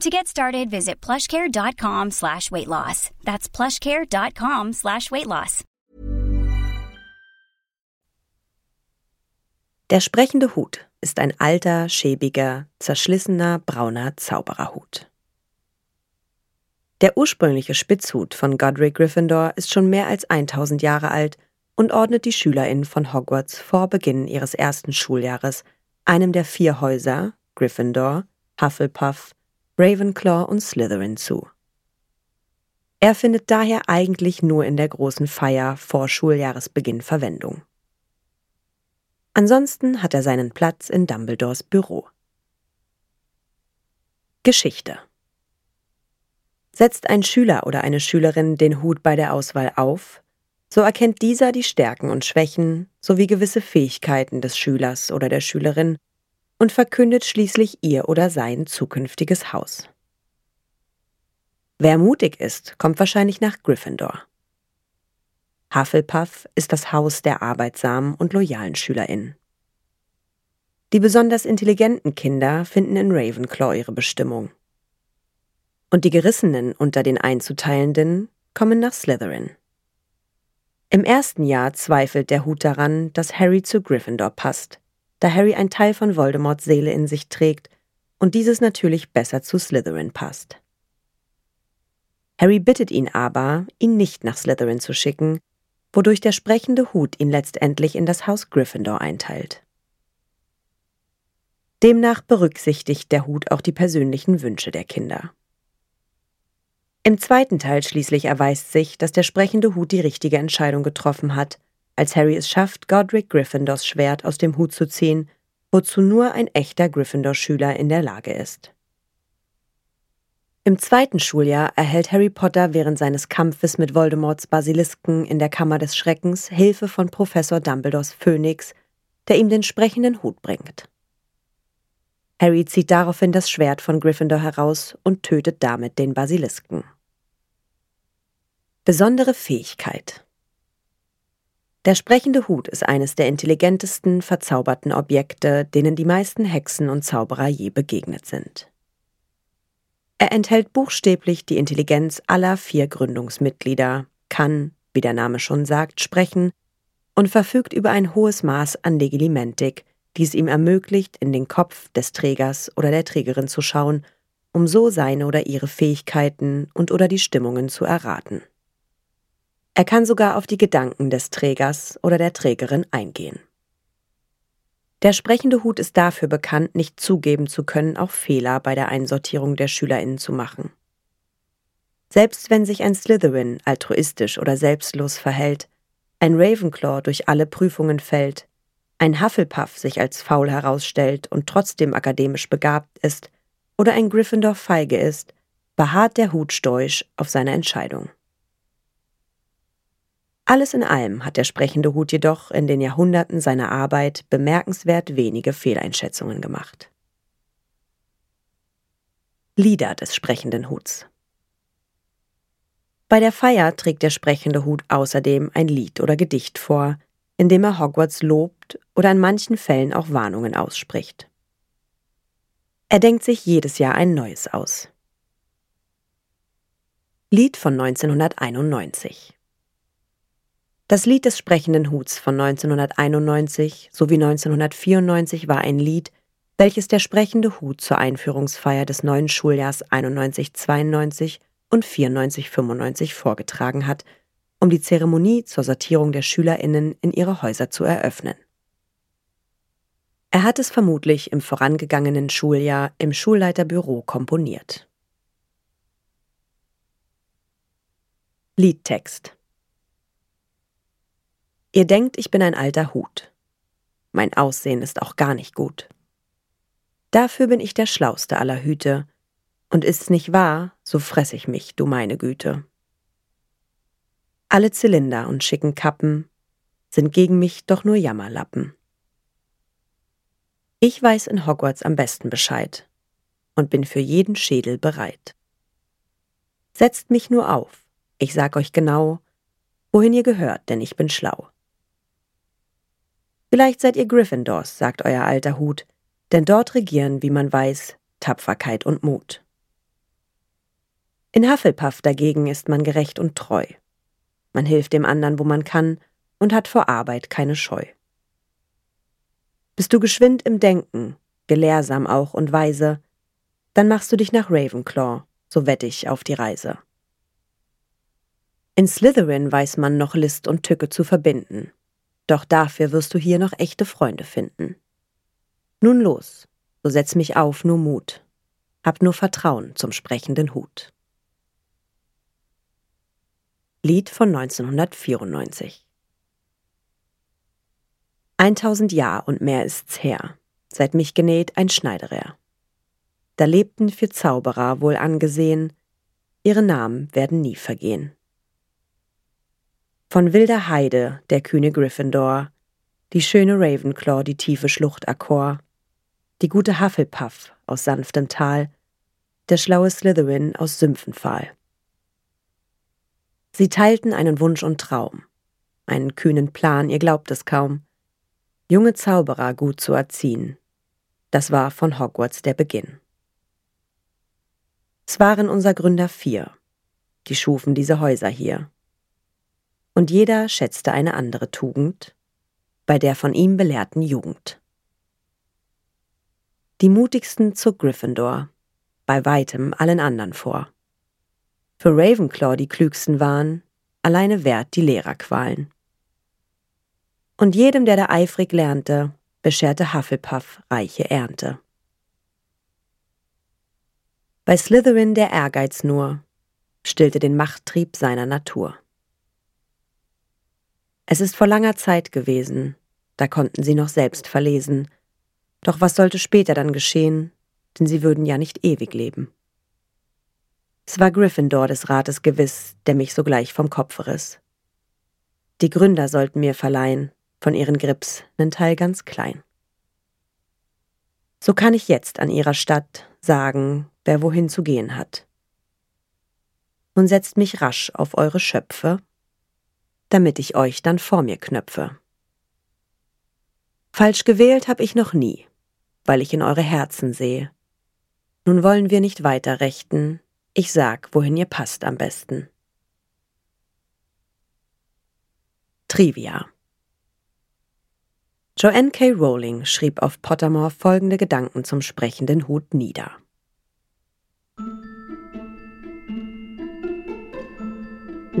To get started, visit plushcare.com slash weight loss. That's plushcare.com slash weight loss. Der sprechende Hut ist ein alter, schäbiger, zerschlissener, brauner Zaubererhut. Der ursprüngliche Spitzhut von Godric Gryffindor ist schon mehr als 1000 Jahre alt und ordnet die SchülerInnen von Hogwarts vor Beginn ihres ersten Schuljahres einem der vier Häuser, Gryffindor, Hufflepuff, Ravenclaw und Slytherin zu. Er findet daher eigentlich nur in der großen Feier vor Schuljahresbeginn Verwendung. Ansonsten hat er seinen Platz in Dumbledores Büro. Geschichte Setzt ein Schüler oder eine Schülerin den Hut bei der Auswahl auf, so erkennt dieser die Stärken und Schwächen sowie gewisse Fähigkeiten des Schülers oder der Schülerin und verkündet schließlich ihr oder sein zukünftiges Haus. Wer mutig ist, kommt wahrscheinlich nach Gryffindor. Hufflepuff ist das Haus der arbeitsamen und loyalen SchülerInnen. Die besonders intelligenten Kinder finden in Ravenclaw ihre Bestimmung. Und die Gerissenen unter den Einzuteilenden kommen nach Slytherin. Im ersten Jahr zweifelt der Hut daran, dass Harry zu Gryffindor passt, da Harry ein Teil von Voldemorts Seele in sich trägt und dieses natürlich besser zu Slytherin passt. Harry bittet ihn aber, ihn nicht nach Slytherin zu schicken, wodurch der sprechende Hut ihn letztendlich in das Haus Gryffindor einteilt. Demnach berücksichtigt der Hut auch die persönlichen Wünsche der Kinder. Im zweiten Teil schließlich erweist sich, dass der sprechende Hut die richtige Entscheidung getroffen hat, als Harry es schafft, Godric Gryffindors Schwert aus dem Hut zu ziehen, wozu nur ein echter Gryffindor-Schüler in der Lage ist. Im zweiten Schuljahr erhält Harry Potter während seines Kampfes mit Voldemorts Basilisken in der Kammer des Schreckens Hilfe von Professor Dumbledores Phönix, der ihm den sprechenden Hut bringt. Harry zieht daraufhin das Schwert von Gryffindor heraus und tötet damit den Basilisken. Besondere Fähigkeit Der sprechende Hut ist eines der intelligentesten, verzauberten Objekte, denen die meisten Hexen und Zauberer je begegnet sind. Er enthält buchstäblich die Intelligenz aller vier Gründungsmitglieder, kann, wie der Name schon sagt, sprechen und verfügt über ein hohes Maß an Legilimentik, die es ihm ermöglicht, in den Kopf des Trägers oder der Trägerin zu schauen, um so seine oder ihre Fähigkeiten und oder die Stimmungen zu erraten. Er kann sogar auf die Gedanken des Trägers oder der Trägerin eingehen. Der sprechende Hut ist dafür bekannt, nicht zugeben zu können, auch Fehler bei der Einsortierung der SchülerInnen zu machen. Selbst wenn sich ein Slytherin altruistisch oder selbstlos verhält, ein Ravenclaw durch alle Prüfungen fällt, ein Hufflepuff sich als faul herausstellt und trotzdem akademisch begabt ist oder ein Gryffindor feige ist, beharrt der Hut stoisch auf seiner Entscheidung. Alles in allem hat der sprechende Hut jedoch in den Jahrhunderten seiner Arbeit bemerkenswert wenige Fehleinschätzungen gemacht. Lieder des sprechenden Huts Bei der Feier trägt der sprechende Hut außerdem ein Lied oder Gedicht vor, in dem er Hogwarts lobt oder in manchen Fällen auch Warnungen ausspricht. Er denkt sich jedes Jahr ein neues aus. Lied von 1991 das Lied des sprechenden Huts von 1991 sowie 1994 war ein Lied, welches der sprechende Hut zur Einführungsfeier des neuen Schuljahrs 91-92 und 94-95 vorgetragen hat, um die Zeremonie zur Sortierung der SchülerInnen in ihre Häuser zu eröffnen. Er hat es vermutlich im vorangegangenen Schuljahr im Schulleiterbüro komponiert. Liedtext Ihr denkt, ich bin ein alter Hut. Mein Aussehen ist auch gar nicht gut. Dafür bin ich der schlauste aller Hüte, Und ist's nicht wahr, so fress ich mich, du meine Güte. Alle Zylinder und schicken Kappen sind gegen mich doch nur Jammerlappen. Ich weiß in Hogwarts am besten Bescheid und bin für jeden Schädel bereit. Setzt mich nur auf, ich sag euch genau, wohin ihr gehört, denn ich bin schlau. Vielleicht seid ihr Gryffindors, sagt euer alter Hut, denn dort regieren, wie man weiß, Tapferkeit und Mut. In Hufflepuff dagegen ist man gerecht und treu. Man hilft dem anderen, wo man kann, und hat vor Arbeit keine Scheu. Bist du geschwind im Denken, gelehrsam auch und weise, dann machst du dich nach Ravenclaw, so wett ich auf die Reise. In Slytherin weiß man noch List und Tücke zu verbinden, doch dafür wirst du hier noch echte Freunde finden. Nun los, so setz mich auf, nur Mut, hab nur Vertrauen zum sprechenden Hut. Lied von 1994 Eintausend Jahr und mehr ist's her, seit mich genäht ein Schneiderer. Da lebten vier Zauberer wohl angesehen, ihre Namen werden nie vergehen. Von wilder Heide der kühne Gryffindor, die schöne Ravenclaw, die tiefe Schlucht Akkor, die gute Hufflepuff aus sanftem Tal, der schlaue Slytherin aus Sümpfenpfahl. Sie teilten einen Wunsch und Traum, einen kühnen Plan, ihr glaubt es kaum, junge Zauberer gut zu erziehen. Das war von Hogwarts der Beginn. Es waren unser Gründer vier, die schufen diese Häuser hier und jeder schätzte eine andere Tugend bei der von ihm belehrten Jugend. Die mutigsten zog Gryffindor, bei weitem allen anderen vor. Für Ravenclaw die klügsten waren, alleine wert die Lehrerqualen. Und jedem, der da eifrig lernte, bescherte Hufflepuff reiche Ernte. Bei Slytherin der Ehrgeiz nur stillte den Machttrieb seiner Natur. Es ist vor langer Zeit gewesen, da konnten sie noch selbst verlesen. Doch was sollte später dann geschehen, denn sie würden ja nicht ewig leben. Es war Gryffindor des Rates gewiss, der mich sogleich vom Kopf riss. Die Gründer sollten mir verleihen, von ihren Grips, nen Teil ganz klein. So kann ich jetzt an ihrer Stadt sagen, wer wohin zu gehen hat. Und setzt mich rasch auf eure Schöpfe damit ich euch dann vor mir knöpfe. Falsch gewählt hab ich noch nie, weil ich in eure Herzen sehe. Nun wollen wir nicht weiter rechten, ich sag, wohin ihr passt am besten. Trivia Joanne K. Rowling schrieb auf Pottermore folgende Gedanken zum sprechenden Hut nieder.